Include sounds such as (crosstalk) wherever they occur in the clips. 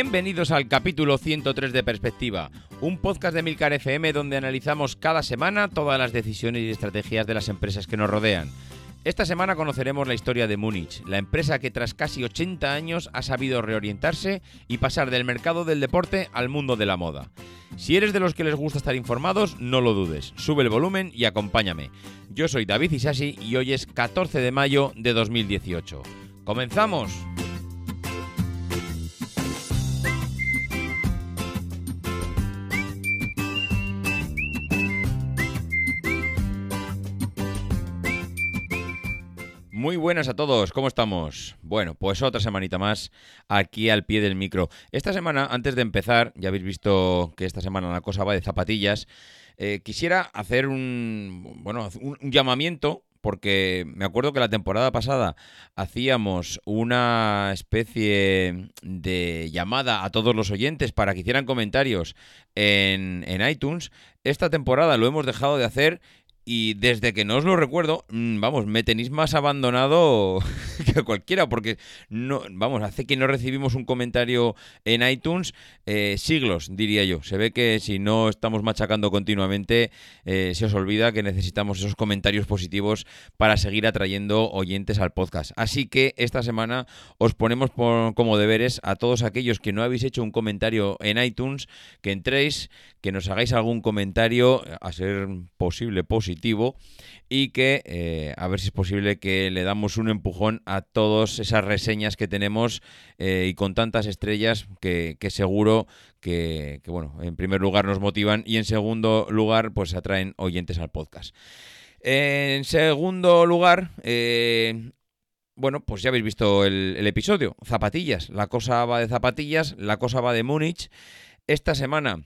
Bienvenidos al capítulo 103 de Perspectiva, un podcast de Milcar FM donde analizamos cada semana todas las decisiones y estrategias de las empresas que nos rodean. Esta semana conoceremos la historia de Múnich, la empresa que tras casi 80 años ha sabido reorientarse y pasar del mercado del deporte al mundo de la moda. Si eres de los que les gusta estar informados, no lo dudes, sube el volumen y acompáñame. Yo soy David Isasi y hoy es 14 de mayo de 2018. ¡Comenzamos! Buenas a todos, ¿cómo estamos? Bueno, pues otra semanita más aquí al pie del micro. Esta semana, antes de empezar, ya habéis visto que esta semana la cosa va de zapatillas, eh, quisiera hacer un, bueno, un, llamamiento porque me acuerdo que la temporada pasada hacíamos una especie de llamada a todos los oyentes para que hicieran comentarios en, en iTunes. Esta temporada lo hemos dejado de hacer y desde que no os lo recuerdo, mm, vamos, me tenéis más abandonado (laughs) que cualquiera, porque no, vamos, hace que no recibimos un comentario en iTunes eh, siglos, diría yo. Se ve que si no estamos machacando continuamente, eh, se os olvida que necesitamos esos comentarios positivos para seguir atrayendo oyentes al podcast. Así que esta semana os ponemos como deberes a todos aquellos que no habéis hecho un comentario en iTunes, que entréis, que nos hagáis algún comentario, a ser posible positivo y que a ver si es posible que le damos un empujón a todas esas reseñas que tenemos y con tantas estrellas que, seguro que, bueno, en primer lugar nos motivan y en segundo lugar pues atraen oyentes al podcast. En segundo lugar, bueno, pues ya habéis visto el, el, episodio. Zapatillas. La cosa va de zapatillas, la cosa va de Múnich. Esta semana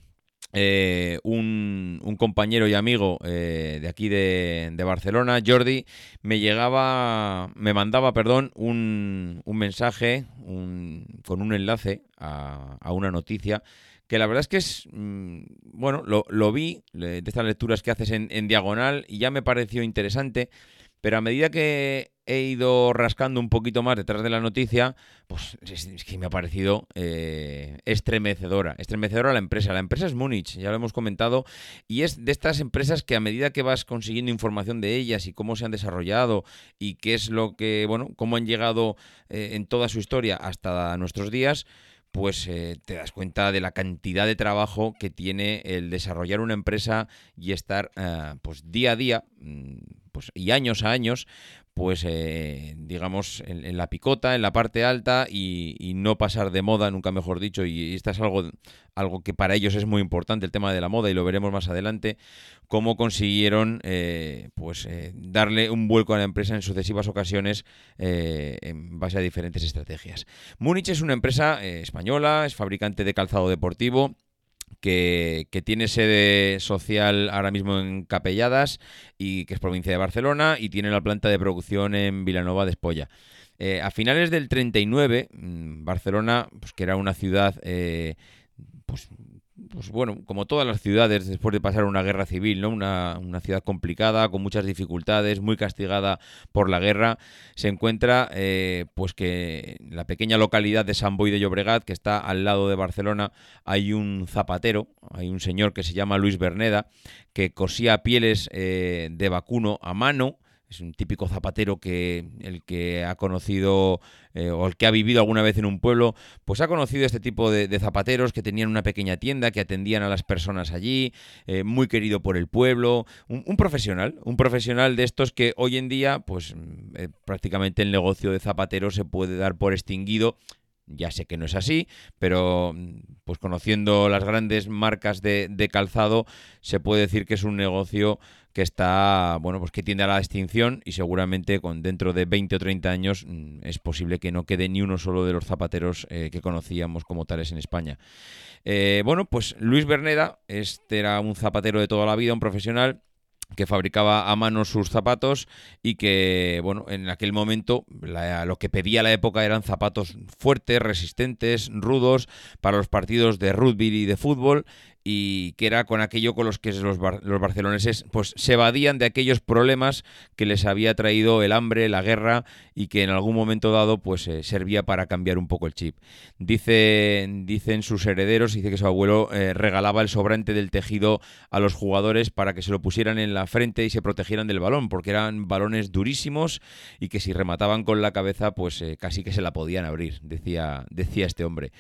eh, un, compañero y amigo eh, de aquí de, Barcelona, Jordi, me llegaba, me mandaba, perdón, un, mensaje con un enlace a, una noticia que la verdad es que es, mm, bueno, lo, vi de estas lecturas que haces en, en diagonal y ya me pareció interesante, pero a medida que he ido rascando un poquito más detrás de la noticia, pues es, que me ha parecido eh, estremecedora. Estremecedora la empresa. La empresa es Múnich, ya lo hemos comentado, y es de estas empresas que a medida que vas consiguiendo información de ellas y cómo se han desarrollado y qué es lo que, bueno, cómo han llegado eh, en toda su historia hasta nuestros días, pues eh, te das cuenta de la cantidad de trabajo que tiene el desarrollar una empresa y estar pues día a día mm, pues, y años a años pues eh, digamos en, la picota, en la parte alta y, no pasar de moda, nunca mejor dicho, y, esto es algo, algo que para ellos es muy importante, el tema de la moda, y lo veremos más adelante, cómo consiguieron eh, pues eh, darle un vuelco a la empresa en sucesivas ocasiones en base a diferentes estrategias. Múnich es una empresa española, es fabricante de calzado deportivo, que, tiene sede social ahora mismo en Capelladas y que es provincia de Barcelona y tiene la planta de producción en Vilanova de Espolla. Eh, a finales del 39, mm, Barcelona, pues que era una ciudad eh, pues, pues bueno, como todas las ciudades después de pasar una guerra civil, ¿no? Una, ciudad complicada, con muchas dificultades, muy castigada por la guerra, se encuentra eh, pues que en la pequeña localidad de San Boi de Llobregat, que está al lado de Barcelona, hay un zapatero, hay un señor que se llama Luis Berneda, que cosía pieles eh, de vacuno a mano, es un típico zapatero que el que ha conocido eh, o el que ha vivido alguna vez en un pueblo, pues ha conocido este tipo de, zapateros que tenían una pequeña tienda, que atendían a las personas allí, eh, muy querido por el pueblo, un, profesional, un profesional de estos que hoy en día, pues mm, eh, prácticamente el negocio de zapatero se puede dar por extinguido. Ya sé que no es así, pero pues conociendo las grandes marcas de, de calzado, se puede decir que es un negocio que está, bueno, pues que tiende a la extinción y seguramente con dentro de 20 o 30 años mm, es posible que no quede ni uno solo de los zapateros eh, que conocíamos como tales en España. Eh, bueno, pues Luis Berneda, este era un zapatero de toda la vida, un profesional que fabricaba a mano sus zapatos y que, bueno, en aquel momento lo que pedía la época eran zapatos fuertes, resistentes, rudos para los partidos de rugby y de fútbol y que era con aquello con los que los, los, barceloneses pues se evadían de aquellos problemas que les había traído el hambre, la guerra y que en algún momento dado pues eh, servía para cambiar un poco el chip. Dice, dicen sus herederos, dice que su abuelo eh, regalaba el sobrante del tejido a los jugadores para que se lo pusieran en la frente y se protegieran del balón, porque eran balones durísimos y que si remataban con la cabeza pues eh, casi que se la podían abrir, decía, decía este hombre.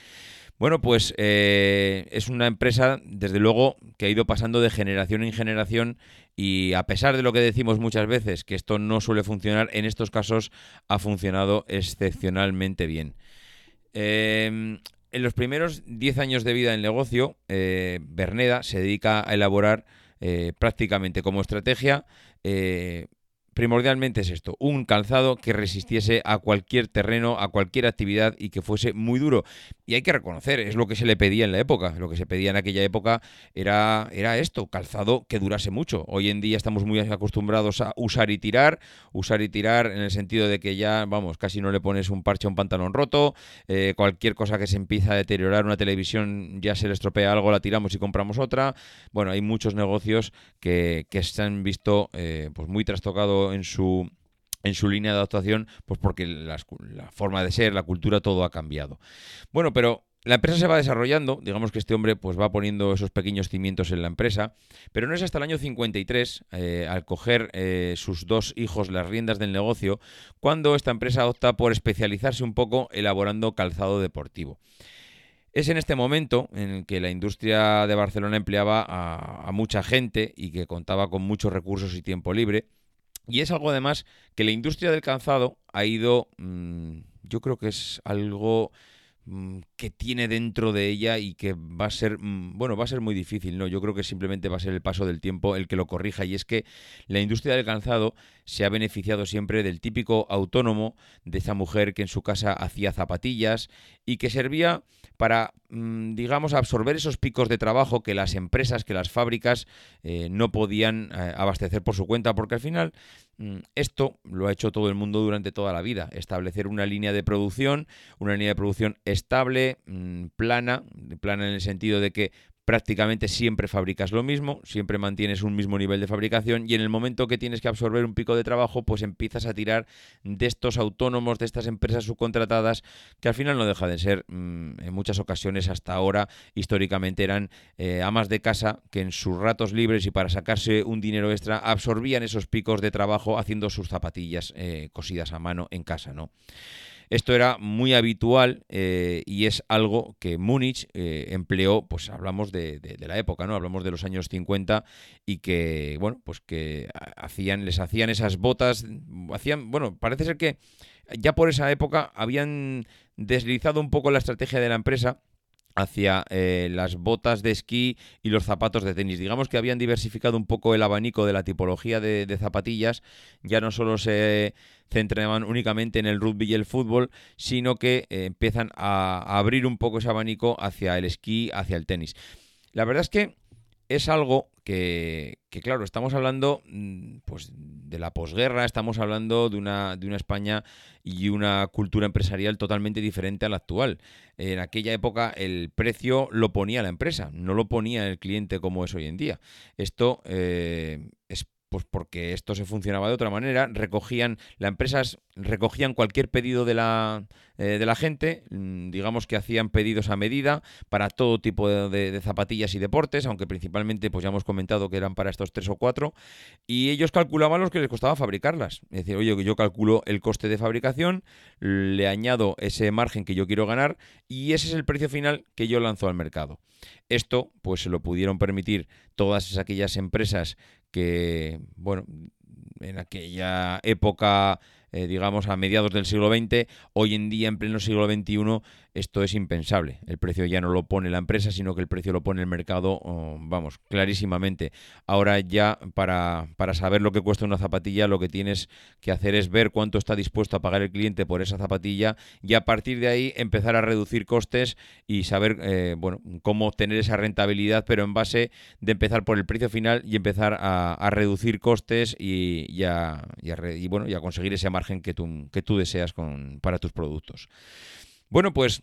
Bueno, pues eh, es una empresa, desde luego, que ha ido pasando de generación en generación y a pesar de lo que decimos muchas veces, que esto no suele funcionar, en estos casos ha funcionado excepcionalmente bien. Em, en los primeros 10 años de vida del negocio, eh, Berneda se dedica a elaborar eh, prácticamente como estrategia primordialmente es esto, un calzado que resistiese a cualquier terreno, a cualquier actividad y que fuese muy duro. Y hay que reconocer, es lo que se le pedía en la época. Lo que se pedía en aquella época era, era esto, calzado que durase mucho. Hoy en día estamos muy acostumbrados a usar y tirar, usar y tirar en el sentido de que ya, vamos, casi no le pones un parche a un pantalón roto, eh, cualquier cosa que se empieza a deteriorar, una televisión ya se le estropea algo, la tiramos y compramos otra. Bueno, hay muchos negocios que, se han visto eh, pues muy trastocados en su en su línea de adaptación, pues porque la, forma de ser, la cultura, todo ha cambiado. Bueno, pero la empresa se va desarrollando, digamos que este hombre pues va poniendo esos pequeños cimientos en la empresa, pero no es hasta el año 53, eh, al coger eh, sus dos hijos las riendas del negocio, cuando esta empresa opta por especializarse un poco elaborando calzado deportivo. Es en este momento en el que la industria de Barcelona empleaba a mucha gente y que contaba con muchos recursos y tiempo libre, y es algo además que la industria del calzado ha ido, mm, yo creo que es algo mm, que tiene dentro de ella y que va a ser, mm, bueno, va a ser muy difícil, ¿no? Yo creo que simplemente va a ser el paso del tiempo el que lo corrija y es que la industria del calzado se ha beneficiado siempre del típico autónomo, de esa mujer que en su casa hacía zapatillas y que servía para, digamos, absorber esos picos de trabajo que las empresas, que las fábricas eh, no podían eh, abastecer por su cuenta, porque al final Mm, esto lo ha hecho todo el mundo durante toda la vida, establecer una línea de producción, una línea de producción estable, mm, plana, plana en el sentido de que prácticamente siempre fabricas lo mismo, siempre mantienes un mismo nivel de fabricación y en el momento que tienes que absorber un pico de trabajo, pues empiezas a tirar de estos autónomos, de estas empresas subcontratadas, que al final no deja de ser, mm, en muchas ocasiones hasta ahora, históricamente eran eh, amas de casa que en sus ratos libres y para sacarse un dinero extra absorbían esos picos de trabajo haciendo sus zapatillas eh, cosidas a mano en casa, ¿no? Esto era muy habitual eh, y es algo que Múnich eh, empleó, pues hablamos de, la época, ¿no? Hablamos de los años 50 y que, bueno, pues que hacían, les hacían esas botas, hacían, bueno, parece ser que ya por esa época habían deslizado un poco la estrategia de la empresa hacia eh, las botas de esquí y los zapatos de tenis. Digamos que habían diversificado un poco el abanico de la tipología de, zapatillas, ya no solo se centraban únicamente en el rugby y el fútbol, sino que eh, empiezan a, abrir un poco ese abanico hacia el esquí, hacia el tenis. La verdad es que es algo que, claro, estamos hablando mm, pues, de la posguerra, estamos hablando de una, de una España y una cultura empresarial totalmente diferente a la actual. En aquella época el precio lo ponía la empresa, no lo ponía el cliente como es hoy en día. Esto eh, pues porque esto se funcionaba de otra manera, recogían, las empresas recogían cualquier pedido de la, eh, de la gente, mm, digamos que hacían pedidos a medida para todo tipo de, zapatillas y deportes, aunque principalmente pues ya hemos comentado que eran para estos tres o cuatro, y ellos calculaban lo que les costaba fabricarlas. Es decir, oye, yo calculo el coste de fabricación, le añado ese margen que yo quiero ganar y ese es el precio final que yo lanzo al mercado. Esto pues se lo pudieron permitir todas aquellas empresas que, bueno, en aquella época eh, digamos, a mediados del siglo XX, hoy en día, en pleno siglo XXI, esto es impensable. El precio ya no lo pone la empresa, sino que el precio lo pone el mercado, vamos, clarísimamente. Ahora ya para, para saber lo que cuesta una zapatilla, lo que tienes que hacer es ver cuánto está dispuesto a pagar el cliente por esa zapatilla y a partir de ahí empezar a reducir costes y saber, eh, bueno, cómo obtener esa rentabilidad, pero en base de empezar por el precio final y empezar a, reducir costes y, y, a, y, bueno, y a conseguir ese margen que tú, que tú deseas con, para tus productos. Bueno, pues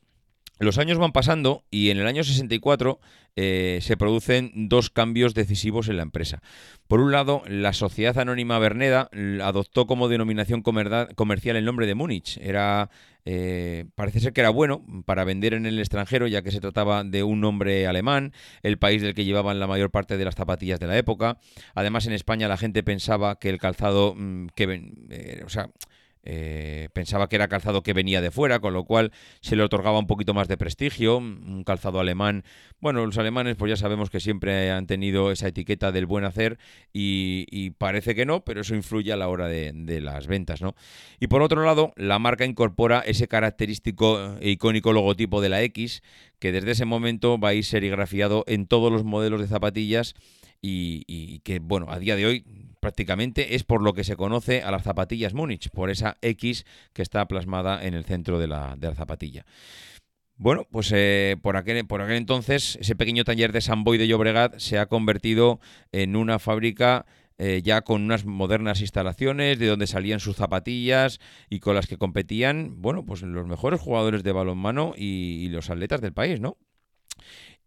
los años van pasando y en el año 64 eh, se producen dos cambios decisivos en la empresa. Por un lado, la Sociedad Anónima Berneda adoptó como denominación comercial el nombre de Múnich. Era, eh, parece ser que era bueno para vender en el extranjero, ya que se trataba de un nombre alemán, el país del que llevaban la mayor parte de las zapatillas de la época. Además, en España la gente pensaba que el calzado mm, que, eh, o sea, eh, pensaba que era calzado que venía de fuera, con lo cual se le otorgaba un poquito más de prestigio, un calzado alemán. Bueno, los alemanes pues ya sabemos que siempre han tenido esa etiqueta del buen hacer y, parece que no, pero eso influye a la hora de, de, las ventas, ¿no? Y por otro lado, la marca incorpora ese característico e icónico logotipo de la X, que desde ese momento va a ir serigrafiado en todos los modelos de zapatillas y, que, bueno, a día de hoy prácticamente es por lo que se conoce a las zapatillas Múnich, por esa X que está plasmada en el centro de la, de la zapatilla. Bueno, pues eh, por, aquel, por aquel entonces ese pequeño taller de San Boy de Llobregat se ha convertido en una fábrica eh, ya con unas modernas instalaciones de donde salían sus zapatillas y con las que competían, bueno, pues los mejores jugadores de balonmano y, y los atletas del país, ¿no?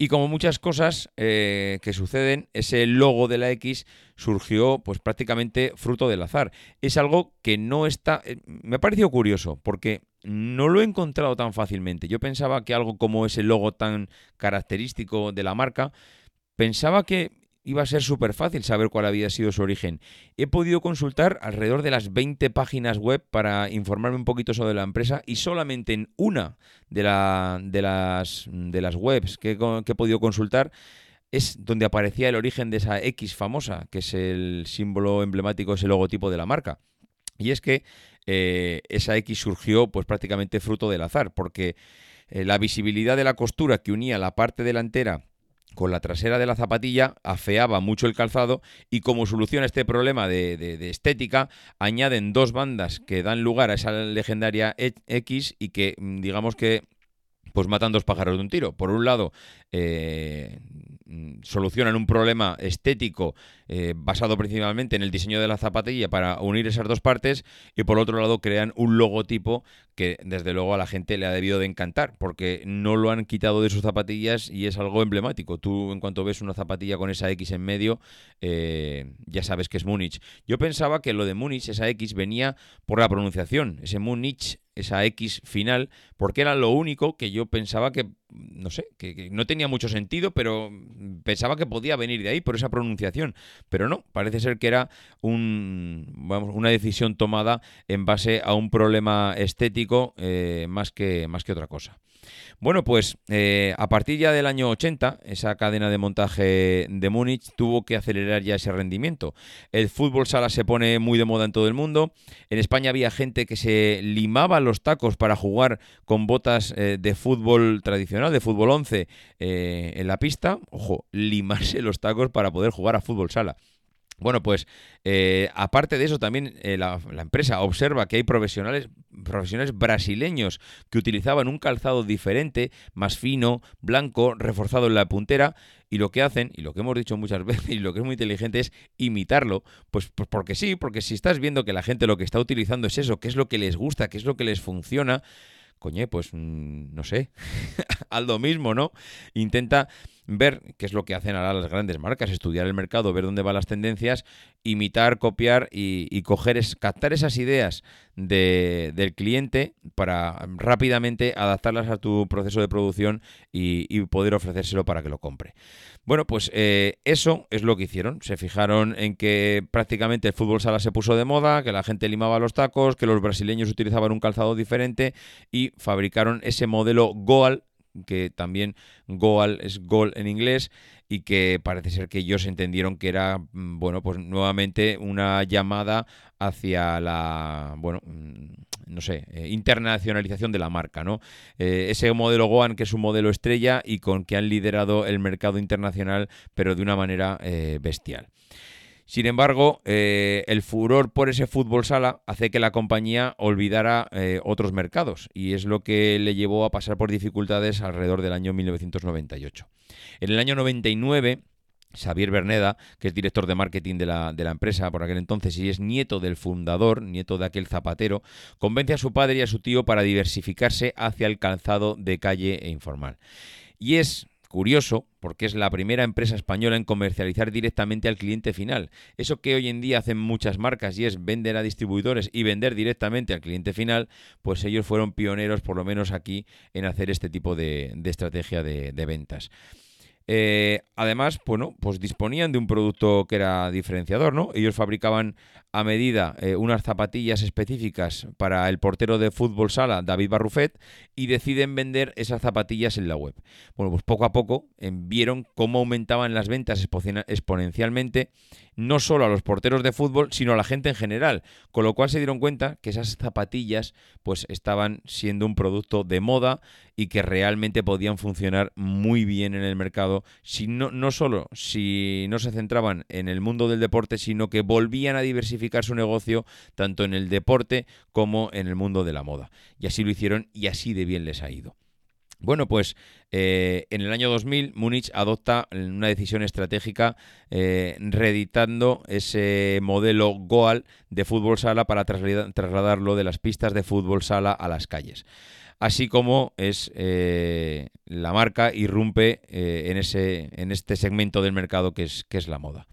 Y como muchas cosas eh, que suceden, ese logo de la X surgió pues prácticamente fruto del azar. Es algo que no está... Eh, me ha parecido curioso porque no lo he encontrado tan fácilmente. Yo pensaba que algo como ese logo tan característico de la marca, pensaba que iba a ser súper fácil saber cuál había sido su origen. He podido consultar alrededor de las 20 páginas web para informarme un poquito sobre la empresa y solamente en una de, de, las, de las webs que, he podido consultar es donde aparecía el origen de esa X famosa, que es el símbolo emblemático, ese logotipo de la marca. Y es que eh, esa X surgió pues prácticamente fruto del azar, porque eh, la visibilidad de la costura que unía la parte delantera con la trasera de la zapatilla afeaba mucho el calzado y como solución a este problema de, estética añaden dos bandas que dan lugar a esa legendaria X y que mm, digamos que pues matan dos pájaros de un tiro. Por un lado, eh, solucionan un problema estético eh, basado principalmente en el diseño de la zapatilla para unir esas dos partes y por otro lado crean un logotipo que desde luego a la gente le ha debido de encantar porque no lo han quitado de sus zapatillas y es algo emblemático. Tú en cuanto ves una zapatilla con esa X en medio eh, ya sabes que es Múnich. Yo pensaba que lo de Múnich, esa X, venía por la pronunciación. Ese Múnich esa X final, porque era lo único que yo pensaba que, no sé, que, no tenía mucho sentido, pero pensaba que podía venir de ahí por esa pronunciación. Pero no, parece ser que era un, vamos, una decisión tomada en base a un problema estético eh, más, que, más que otra cosa. Bueno, pues eh, a partir ya del año 80, esa cadena de montaje de Múnich tuvo que acelerar ya ese rendimiento. El fútbol sala se pone muy de moda en todo el mundo. En España había gente que se limaba los tacos para jugar con botas eh, de fútbol tradicional, de fútbol 11, eh, en la pista. Ojo, limarse los tacos para poder jugar a fútbol sala. Bueno, pues eh, aparte de eso, también eh, la, empresa observa que hay profesionales, profesionales brasileños que utilizaban un calzado diferente, más fino, blanco, reforzado en la puntera, y lo que hacen, y lo que hemos dicho muchas (laughs) veces, y lo que es muy inteligente es imitarlo, pues, pues porque sí, porque si estás viendo que la gente lo que está utilizando es eso, que es lo que les gusta, que es lo que les funciona, coñe, pues mm, no sé, (laughs) al lo mismo, ¿no? Intenta ver qué es lo que hacen ahora las grandes marcas, estudiar el mercado, ver dónde van las tendencias, imitar, copiar y, coger, es, captar esas ideas del cliente para rápidamente adaptarlas a tu proceso de producción y, poder ofrecérselo para que lo compre. Bueno, pues eh, eso es lo que hicieron. Se fijaron en que prácticamente el fútbol sala se puso de moda, que la gente limaba los tacos, que los brasileños utilizaban un calzado diferente y fabricaron ese modelo Goal que también Goal es gol en inglés y que parece ser que ellos entendieron que era, mm, bueno, pues nuevamente una llamada hacia la, bueno, mm, no sé, eh, internacionalización de la marca, ¿no? Eh, ese modelo Goan que es un modelo estrella y con que han liderado el mercado internacional, pero de una manera eh, bestial. Sin embargo, el furor por ese fútbol sala hace que la compañía olvidara otros mercados y es lo que le llevó a pasar por dificultades alrededor del año 1998. En el año 99 Xavier Berneda, que es director de marketing de la, de la, empresa por aquel entonces y es nieto del fundador, nieto de aquel zapatero, convence a su padre y a su tío para diversificarse hacia el calzado de calle e informal. Y es curioso porque es la primera empresa española en comercializar directamente al cliente final. Eso que hoy en día hacen muchas marcas y es vender a distribuidores y vender directamente al cliente final, pues ellos fueron pioneros, por lo menos aquí, en hacer este tipo de, estrategia de, ventas. Eh, además, bueno, pues disponían de un producto que era diferenciador, ¿no? Ellos fabricaban a medida eh, unas zapatillas específicas para el portero de fútbol sala David Barrufet y deciden vender esas zapatillas en la web. Bueno, pues poco a poco eh, vieron cómo aumentaban las ventas exponencialmente, no solo a los porteros de fútbol, sino a la gente en general, con lo cual se dieron cuenta que esas zapatillas pues estaban siendo un producto de moda y que realmente podían funcionar muy bien en el mercado, si no, no solo si no se centraban en el mundo del deporte, sino que volvían a diversificar su negocio tanto en el deporte como en el mundo de la moda. Y así lo hicieron y así de bien les ha ido. Bueno, pues eh, en el año 2000 Múnich adopta una decisión estratégica eh, reeditando ese modelo Goal de fútbol sala para trasladarlo de las pistas de fútbol sala a las calles. Así como es eh, la marca irrumpe en, ese, en este segmento del mercado que es, que es la moda.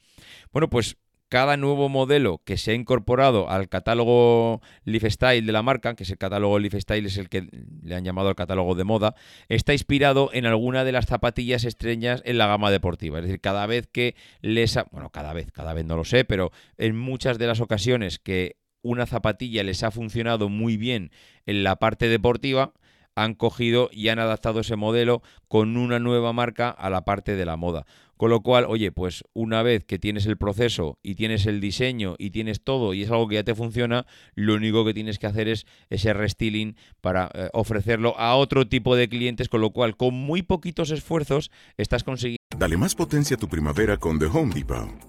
Bueno, pues cada nuevo modelo que se ha incorporado al catálogo Lifestyle de la marca, que es el catálogo Lifestyle, es el que le han llamado el catálogo de moda, está inspirado en alguna de las zapatillas estrellas en la gama deportiva. Es decir, cada vez que les ha, bueno, cada vez, cada vez no lo sé, pero en muchas de las ocasiones que una zapatilla les ha funcionado muy bien en la parte deportiva, han cogido y han adaptado ese modelo con una nueva marca a la parte de la moda. Con lo cual, oye, pues una vez que tienes el proceso y tienes el diseño y tienes todo y es algo que ya te funciona, lo único que tienes que hacer es ese restyling para eh, ofrecerlo a otro tipo de clientes, con lo cual con muy poquitos esfuerzos estás consiguiendo... Dale más potencia a tu primavera con The Home Depot.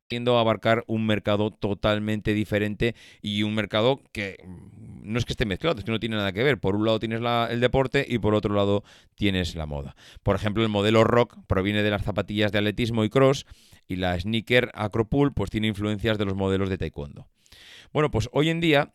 a abarcar un mercado totalmente diferente y un mercado que no es que esté mezclado, es que no tiene nada que ver. Por un lado tienes el deporte y por otro lado tienes la moda. Por ejemplo, el modelo rock proviene de las zapatillas de atletismo y cross y la sneaker acropool pues tiene influencias de los modelos de taekwondo. Bueno, pues hoy en día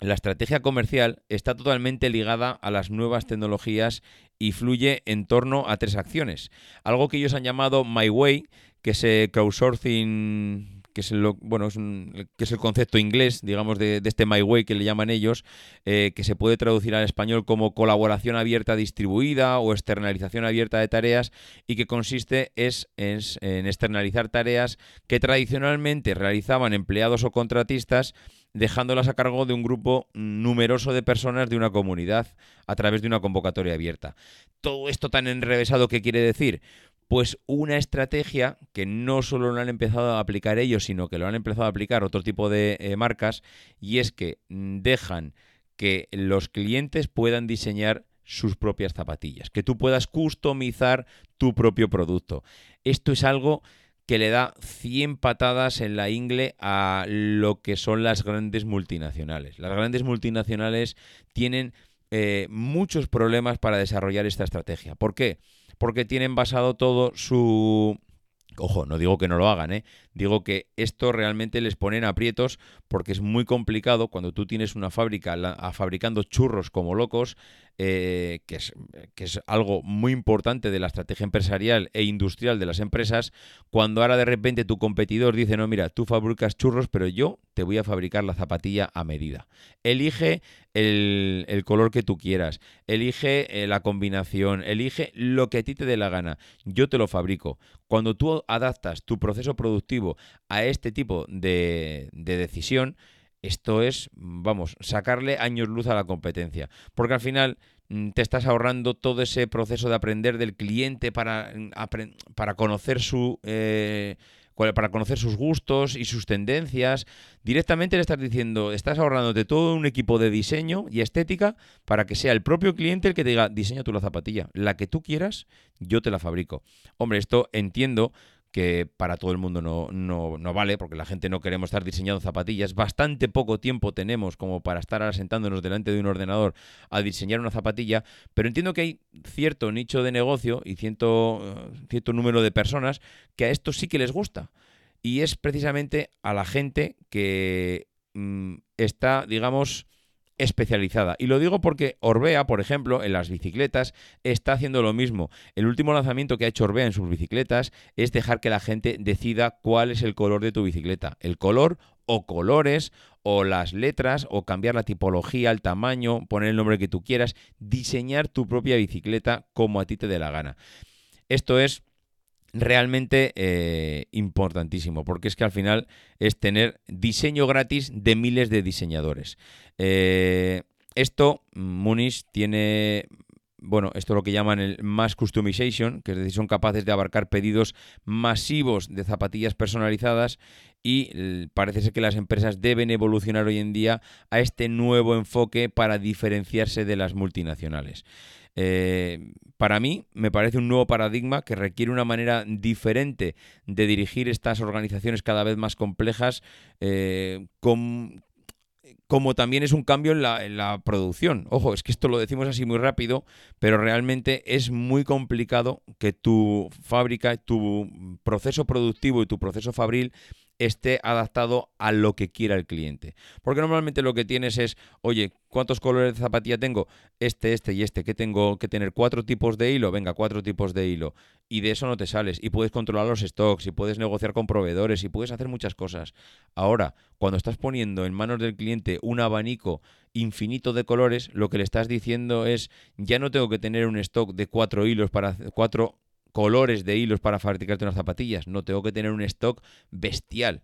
la estrategia comercial está totalmente ligada a las nuevas tecnologías y fluye en torno a tres acciones. Algo que ellos han llamado My Way, que es crowdsourcing que es el, bueno, es que es el concepto inglés, digamos, de, este My Way que le llaman ellos, eh, que se puede traducir al español como colaboración abierta distribuida o externalización abierta de tareas y que consiste es, en externalizar tareas que tradicionalmente realizaban empleados o contratistas dejándolas a cargo de un grupo numeroso de personas de una comunidad a través de una convocatoria abierta. Todo esto tan enrevesado, ¿qué quiere decir? Pues una estrategia que no solo lo han empezado a aplicar ellos, sino que lo han empezado a aplicar otro tipo de eh, marcas, y es que dejan que los clientes puedan diseñar sus propias zapatillas, que tú puedas customizar tu propio producto. Esto es algo que le da 100 patadas en la ingle a lo que son las grandes multinacionales. Las grandes multinacionales tienen eh, muchos problemas para desarrollar esta estrategia. ¿Por qué? Porque tienen basado todo su... Ojo, no digo que no lo hagan, ¿eh? Digo que esto realmente les pone en aprietos porque es muy complicado cuando tú tienes una fábrica fabricando churros como locos, eh, que, es, que es algo muy importante de la estrategia empresarial e industrial de las empresas, cuando ahora de repente tu competidor dice, no, mira, tú fabricas churros, pero yo te voy a fabricar la zapatilla a medida. Elige el, el color que tú quieras, elige eh, la combinación, elige lo que a ti te dé la gana. Yo te lo fabrico. Cuando tú adaptas tu proceso productivo a este tipo de, de decisión, esto es, vamos, sacarle años luz a la competencia. Porque al final mm, te estás ahorrando todo ese proceso de aprender del cliente para, mm, para conocer su... Eh, para conocer sus gustos y sus tendencias. Directamente le estás diciendo, estás ahorrándote todo un equipo de diseño y estética para que sea el propio cliente el que te diga, diseña tú la zapatilla, la que tú quieras, yo te la fabrico. Hombre, esto entiendo que para todo el mundo no, no, vale, porque la gente no queremos estar diseñando zapatillas. Bastante poco tiempo tenemos como para estar asentándonos delante de un ordenador a diseñar una zapatilla, pero entiendo que hay cierto nicho de negocio y cierto, cierto número de personas que a esto sí que les gusta. Y es precisamente a la gente que mm, está, digamos, especializada. Y lo digo porque Orbea, por ejemplo, en las bicicletas, está haciendo lo mismo. El último lanzamiento que ha hecho Orbea en sus bicicletas es dejar que la gente decida cuál es el color de tu bicicleta. El color o colores o las letras o cambiar la tipología, el tamaño, poner el nombre que tú quieras, diseñar tu propia bicicleta como a ti te dé la gana. Esto es realmente eh, importantísimo, porque es que al final es tener diseño gratis de miles de diseñadores. Eh, esto, Munich tiene bueno, esto es lo que llaman el mass customization, que es decir, son capaces de abarcar pedidos masivos de zapatillas personalizadas y parece ser que las empresas deben evolucionar hoy en día a este nuevo enfoque para diferenciarse de las multinacionales. Eh, para mí me parece un nuevo paradigma que requiere una manera diferente de dirigir estas organizaciones cada vez más complejas eh, como también es un cambio en la, en la, producción. Ojo, es que esto lo decimos así muy rápido, pero realmente es muy complicado que tu fábrica, tu proceso productivo y tu proceso fabril esté adaptado a lo que quiera el cliente. Porque normalmente lo que tienes es, oye, ¿cuántos colores de zapatilla tengo? Este, este y este, que tengo que tener cuatro tipos de hilo, venga, cuatro tipos de hilo. Y de eso no te sales. Y puedes controlar los stocks, y puedes negociar con proveedores, y puedes hacer muchas cosas. Ahora, cuando estás poniendo en manos del cliente un abanico infinito de colores, lo que le estás diciendo es, ya no tengo que tener un stock de cuatro hilos para cuatro colores de hilos para fabricarte unas zapatillas. No tengo que tener un stock bestial.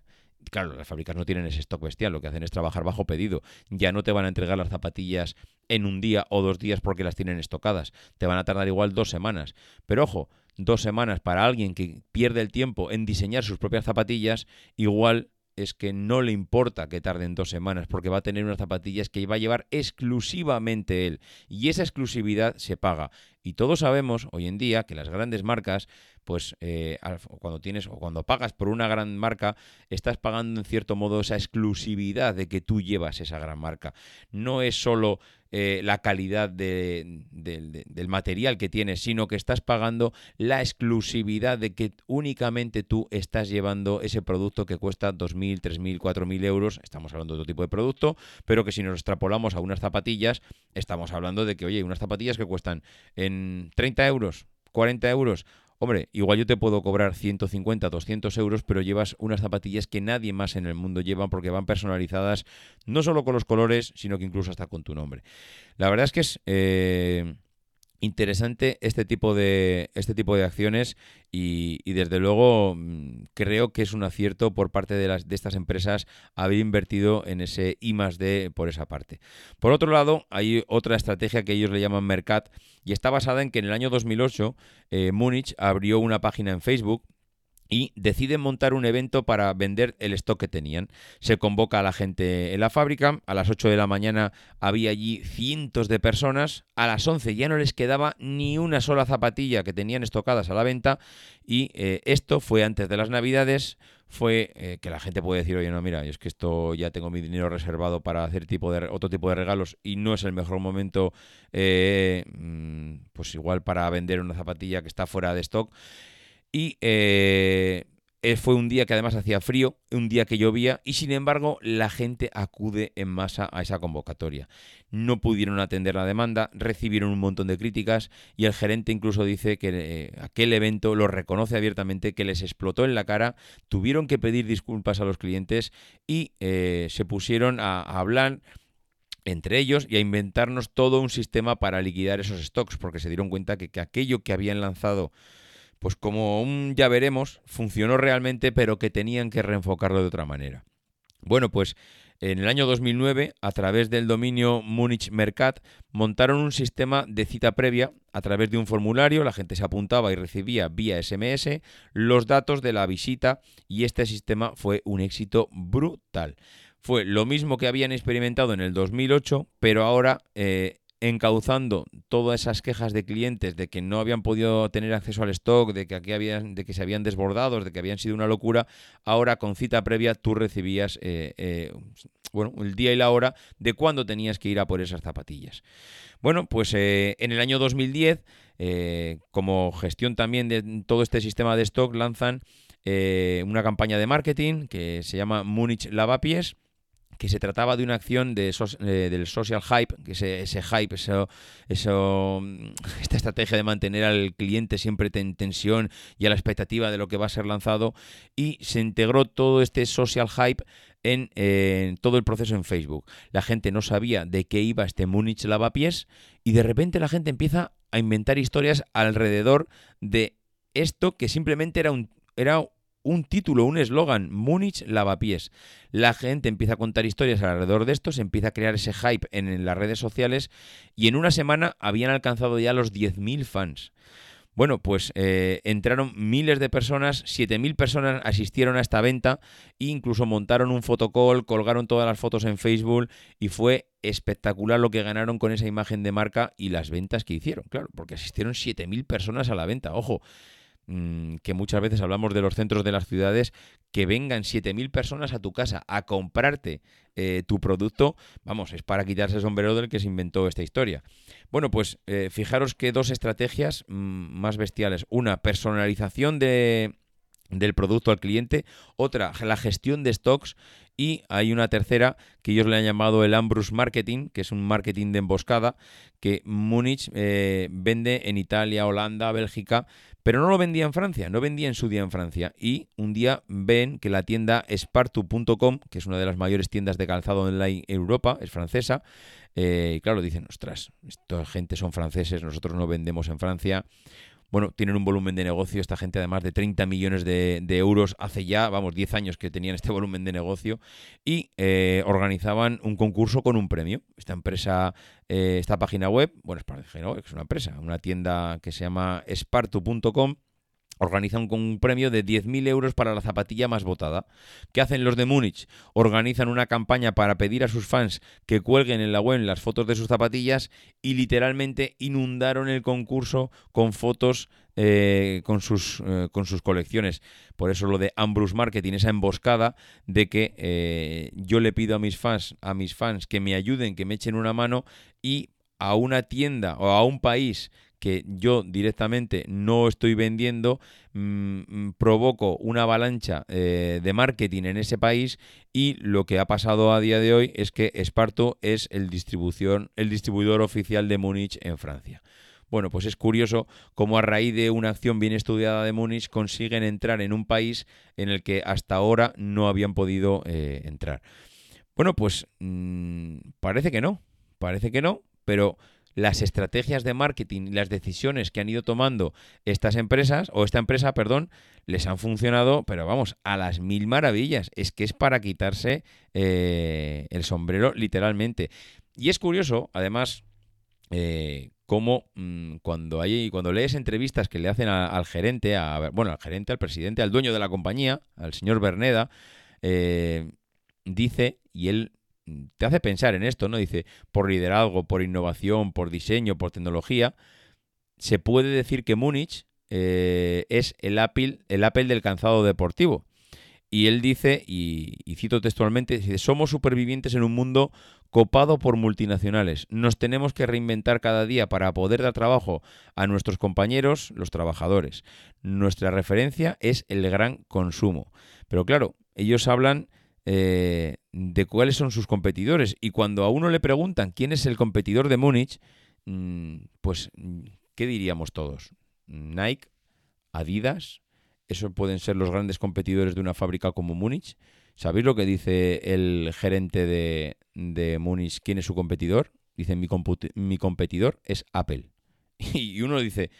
Claro, las fábricas no tienen ese stock bestial, lo que hacen es trabajar bajo pedido. Ya no te van a entregar las zapatillas en un día o dos días porque las tienen estocadas. Te van a tardar igual dos semanas. Pero ojo, dos semanas para alguien que pierde el tiempo en diseñar sus propias zapatillas, igual es que no le importa que tarden dos semanas porque va a tener unas zapatillas que va a llevar exclusivamente él. Y esa exclusividad se paga. Y todos sabemos hoy en día que las grandes marcas, pues eh, cuando tienes o cuando pagas por una gran marca, estás pagando en cierto modo esa exclusividad de que tú llevas esa gran marca. No es solo eh, la calidad del material que tienes, sino que estás pagando la exclusividad de que únicamente tú estás llevando ese producto que cuesta 2.000, 3.000, 4.000 euros. Estamos hablando de otro tipo de producto, pero que si nos extrapolamos a unas zapatillas, estamos hablando de que, oye, unas zapatillas que cuestan en 30 euros, 40 euros. Hombre, igual yo te puedo cobrar 150, 200 euros, pero llevas unas zapatillas que nadie más en el mundo lleva porque van personalizadas no solo con los colores, sino que incluso hasta con tu nombre. La verdad es que es... Eh, interesante este tipo de este tipo de acciones y, desde luego mm, creo que es un acierto por parte de las de estas empresas haber invertido en ese I más D por esa parte. Por otro lado, hay otra estrategia que ellos le llaman Mercat y está basada en que en el año 2008 eh, Múnich abrió una página en Facebook y deciden montar un evento para vender el stock que tenían. Se convoca a la gente en la fábrica, a las 8 de la mañana había allí cientos de personas, a las 11 ya no les quedaba ni una sola zapatilla que tenían estocadas a la venta y eh, esto fue antes de las navidades, fue eh, que la gente puede decir, oye, no, mira, es que esto ya tengo mi dinero reservado para hacer tipo de, otro tipo de regalos y no es el mejor momento, eh, mm, pues igual para vender una zapatilla que está fuera de stock. Y eh, Eh, fue un día que además hacía frío, un día que llovía y sin embargo la gente acude en masa a esa convocatoria. No pudieron atender la demanda, recibieron un montón de críticas y el gerente incluso dice que eh, aquel evento lo reconoce abiertamente, que les explotó en la cara, tuvieron que pedir disculpas a los clientes y eh, se pusieron a, hablar entre ellos y a inventarnos todo un sistema para liquidar esos stocks, porque se dieron cuenta que aquello que habían lanzado pues como un ya veremos, funcionó realmente, pero que tenían que reenfocarlo de otra manera. Bueno, pues en el año 2009, a través del dominio Munich Mercat, montaron un sistema de cita previa a través de un formulario, la gente se apuntaba y recibía vía SMS los datos de la visita y este sistema fue un éxito brutal. Fue lo mismo que habían experimentado en el 2008, pero ahora eh, encauzando todas esas quejas de clientes de que no habían podido tener acceso al stock, de que aquí habían, de que se habían desbordado, de que habían sido una locura, ahora con cita previa tú recibías eh, eh, bueno, el día y la hora de cuándo tenías que ir a por esas zapatillas. Bueno, pues eh, en el año 2010, como gestión también de todo este sistema de stock, lanzan una campaña de marketing que se llama Múnich Lavapiés que se trataba de una acción de eh, del social hype, que ese, ese hype, eso, eso, esta estrategia de mantener al cliente siempre en tensión y a la expectativa de lo que va a ser lanzado, y se integró todo este social hype en, en, todo el proceso en Facebook. La gente no sabía de qué iba este Múnich lavapiés y de repente la gente empieza a inventar historias alrededor de esto que simplemente era un, era un título, un eslogan, Múnich lavapiés. La gente empieza a contar historias alrededor de esto, se empieza a crear ese hype en, las redes sociales y en una semana habían alcanzado ya los 10.000 fans. Bueno, pues eh, entraron miles de personas, 7.000 personas asistieron a esta venta incluso montaron un fotocall, colgaron todas las fotos en Facebook y fue espectacular lo que ganaron con esa imagen de marca y las ventas que hicieron, claro, porque asistieron 7.000 personas a la venta. Ojo, que muchas veces hablamos de los centros de las ciudades, que vengan 7.000 personas a tu casa a comprarte eh, tu producto, vamos, es para quitarse el sombrero del que se inventó esta historia. Bueno, pues eh, fijaros que dos estrategias mm, más bestiales. Una, personalización de, del producto al cliente, otra, la gestión de stocks y hay una tercera que ellos le han llamado el Ambrus Marketing, que es un marketing de emboscada que Múnich eh, vende en Italia, Holanda, Bélgica, pero no lo vendía en Francia, no vendía en su día en Francia. Y un día ven que la tienda Spartu.com, que es una de las mayores tiendas de calzado online en Europa, es francesa, eh, y claro, dicen, ostras, esta gente son franceses, nosotros no vendemos en Francia bueno, tienen un volumen de negocio, esta gente además de 30 millones de, euros hace ya, vamos, 10 años que tenían este (laughs) volumen de negocio y eh, organizaban un concurso con un premio. Esta empresa, eh, esta página web, bueno, es una empresa, una tienda que se llama spartu.com organizan con un premio de 10.000 euros para la zapatilla más votada. ¿Qué hacen los de Múnich? Organizan una campaña para pedir a sus fans que cuelguen en la web las fotos de sus zapatillas y literalmente inundaron el concurso con fotos eh, con, sus, eh, con sus colecciones. Por eso lo de Ambrose Marketing, esa emboscada de que eh, yo le pido a mis fans, a mis fans que me ayuden, que me echen una mano y a una tienda o a un país que yo directamente no estoy vendiendo, mm, mm, provoco una avalancha eh, de marketing en ese país y lo que ha pasado a día de hoy es que Esparto es el, distribución, el distribuidor oficial de Múnich en Francia. Bueno, pues es curioso cómo a raíz de una acción bien estudiada de Múnich consiguen entrar en un país en el que hasta ahora no habían podido eh, entrar. Bueno, pues mm, parece que no, parece que no, pero las estrategias de marketing y las decisiones que han ido tomando estas empresas, o esta empresa, perdón, les han funcionado, pero vamos, a las mil maravillas. Es que es para quitarse eh, el sombrero literalmente. Y es curioso, además, eh, cómo mm, cuando hay cuando lees entrevistas que le hacen al gerente, a, bueno, al gerente, al presidente, al dueño de la compañía, al señor Berneda, eh, dice, y él te hace pensar en esto, ¿no? Dice, por liderazgo, por innovación, por diseño, por tecnología, se puede decir que Múnich eh, es el Apple, el Apple del calzado deportivo. Y él dice, y, cito textualmente, dice, somos supervivientes en un mundo copado por multinacionales. Nos tenemos que reinventar cada día para poder dar trabajo a nuestros compañeros, los trabajadores. Nuestra referencia es el gran consumo. Pero claro, ellos hablan eh, de cuáles son sus competidores. Y cuando a uno le preguntan quién es el competidor de Múnich, mm, pues, ¿qué diríamos todos? Nike, Adidas, esos pueden ser los grandes competidores de una fábrica como Múnich. ¿Sabéis lo que dice el gerente de, de Múnich? ¿Quién es su competidor? Dice, mi, mi competidor es Apple. (laughs) Y uno dice,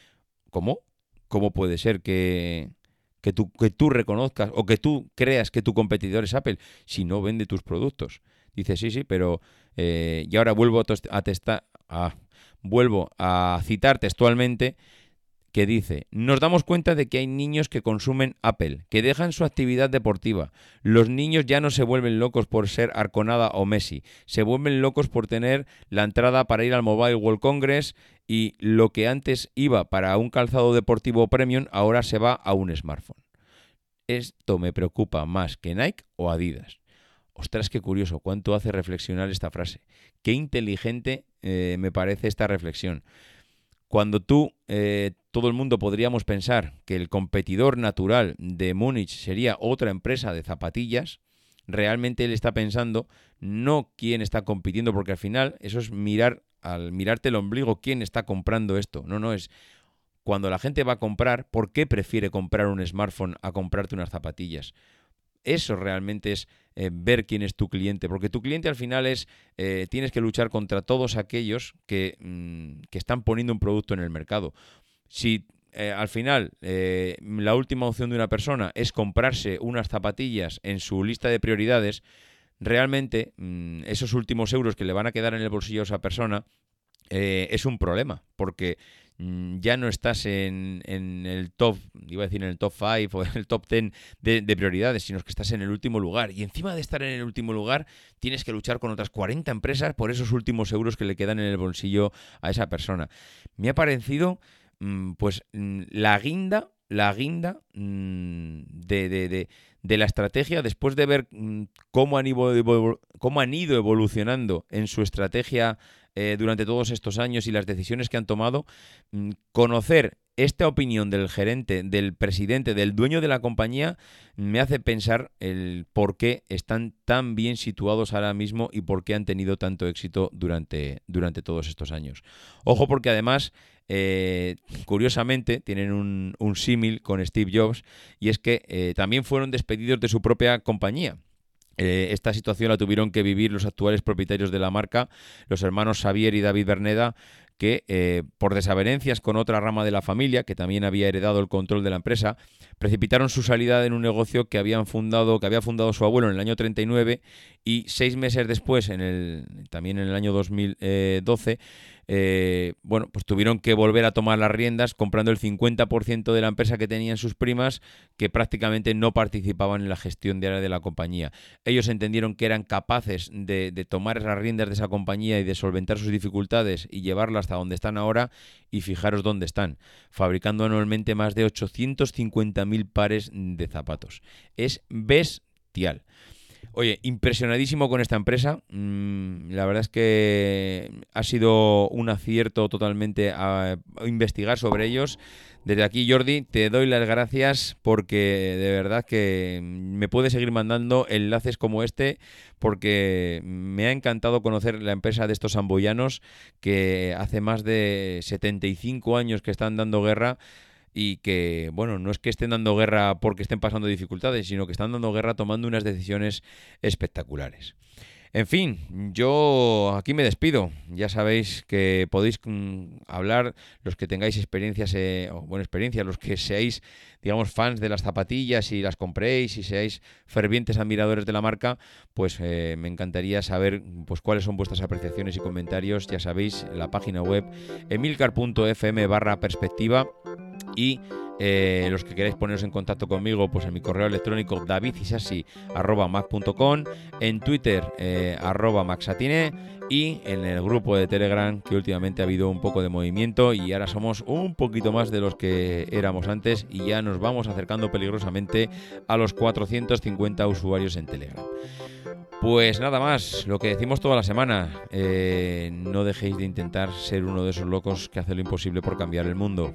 ¿cómo? ¿Cómo puede ser que, que, tú, que tú reconozcas o que tú creas que tu competidor es Apple si no vende tus productos? Dice, sí, sí, pero... Eh, y ahora vuelvo a, a, vuelvo a citar textualmente que dice, nos damos cuenta de que hay niños que consumen Apple, que dejan su actividad deportiva. Los niños ya no se vuelven locos por ser Arconada o Messi, se vuelven locos por tener la entrada para ir al Mobile World Congress y lo que antes iba para un calzado deportivo premium ahora se va a un smartphone. Esto me preocupa más que Nike o Adidas. Ostras, qué curioso, cuánto hace reflexionar esta frase. Qué inteligente eh, me parece esta reflexión. Cuando tú, eh, todo el mundo podríamos pensar que el competidor natural de Múnich sería otra empresa de zapatillas, realmente él está pensando no quién está compitiendo, porque al final eso es mirar, al mirarte el ombligo, quién está comprando esto. No, no, es cuando la gente va a comprar, ¿por qué prefiere comprar un smartphone a comprarte unas zapatillas? Eso realmente es eh, ver quién es tu cliente, porque tu cliente al final es, eh, tienes que luchar contra todos aquellos que, mm, que, están poniendo un producto en el mercado. Si eh, al final la última opción de una persona es comprarse unas zapatillas en su lista de prioridades, realmente mm, esos últimos euros que le van a quedar en el bolsillo a esa persona es un problema, porque Mm, ya no estás en, el top, iba a decir en el top 5 o (laughs) en el top 10 de, prioridades, sino que estás en el último lugar. Y encima de estar en el último lugar, tienes que luchar con otras 40 empresas por esos últimos euros que le quedan en el bolsillo a esa persona. Me ha parecido, pues, mm, la guinda, la guinda de, de, de la estrategia después de ver cómo han, ido, cómo han ido evolucionando en su estrategia eh, durante todos estos años y las decisiones que han tomado, mm, conocer esta opinión del gerente, del presidente, del dueño de la compañía, me hace pensar el por qué están tan bien situados ahora mismo y por qué han tenido tanto éxito durante, durante todos estos años. Ojo porque además, eh, curiosamente, tienen un, símil con Steve Jobs y es que eh, también fueron despedidos de su propia compañía. Eh, esta situación la tuvieron que vivir los actuales propietarios de la marca, los hermanos Xavier y David Berneda, que eh, por desavenencias con otra rama de la familia, que también había heredado el control de la empresa, precipitaron su salida en un negocio que habían fundado, que había fundado su abuelo en el año 39 y seis meses después, en el, también en el año 2012, eh, bueno, pues tuvieron que volver a tomar las riendas comprando el 50% de la empresa que tenían sus primas, que prácticamente no participaban en la gestión diaria de la compañía. Ellos entendieron que eran capaces de, de tomar las riendas de esa compañía y de solventar sus dificultades y llevarla hasta donde están ahora y fijaros dónde están, fabricando anualmente más de 850.000 pares de zapatos. Es bestial. Oye, impresionadísimo con esta empresa. Mm, la verdad es que ha sido un acierto totalmente a investigar sobre ellos. Desde aquí, Jordi, te doy las gracias porque de verdad que me puedes seguir mandando enlaces como este porque me ha encantado conocer la empresa de estos amboyanos que hace más de 75 años que están dando guerra y que, bueno, no es que estén dando guerra porque estén pasando dificultades, sino que están dando guerra tomando unas decisiones espectaculares. En fin, yo aquí me despido. Ya sabéis que podéis mm, hablar los que tengáis experiencias, eh, o buena experiencia, los que seáis, digamos, fans de las zapatillas y las compréis y seáis fervientes admiradores de la marca, pues eh, me encantaría saber pues cuáles son vuestras apreciaciones y comentarios. Ya sabéis, la página web emilcar.fm barra perspectiva y Eh, los que queréis poneros en contacto conmigo, pues en mi correo electrónico davidisasi.mac.com, en Twitter eh, arroba maxatine y en el grupo de Telegram que últimamente ha habido un poco de movimiento y ahora somos un poquito más de los que éramos antes y ya nos vamos acercando peligrosamente a los 450 usuarios en Telegram. Pues nada más, lo que decimos toda la semana, eh, no dejéis de intentar ser uno de esos locos que hace lo imposible por cambiar el mundo.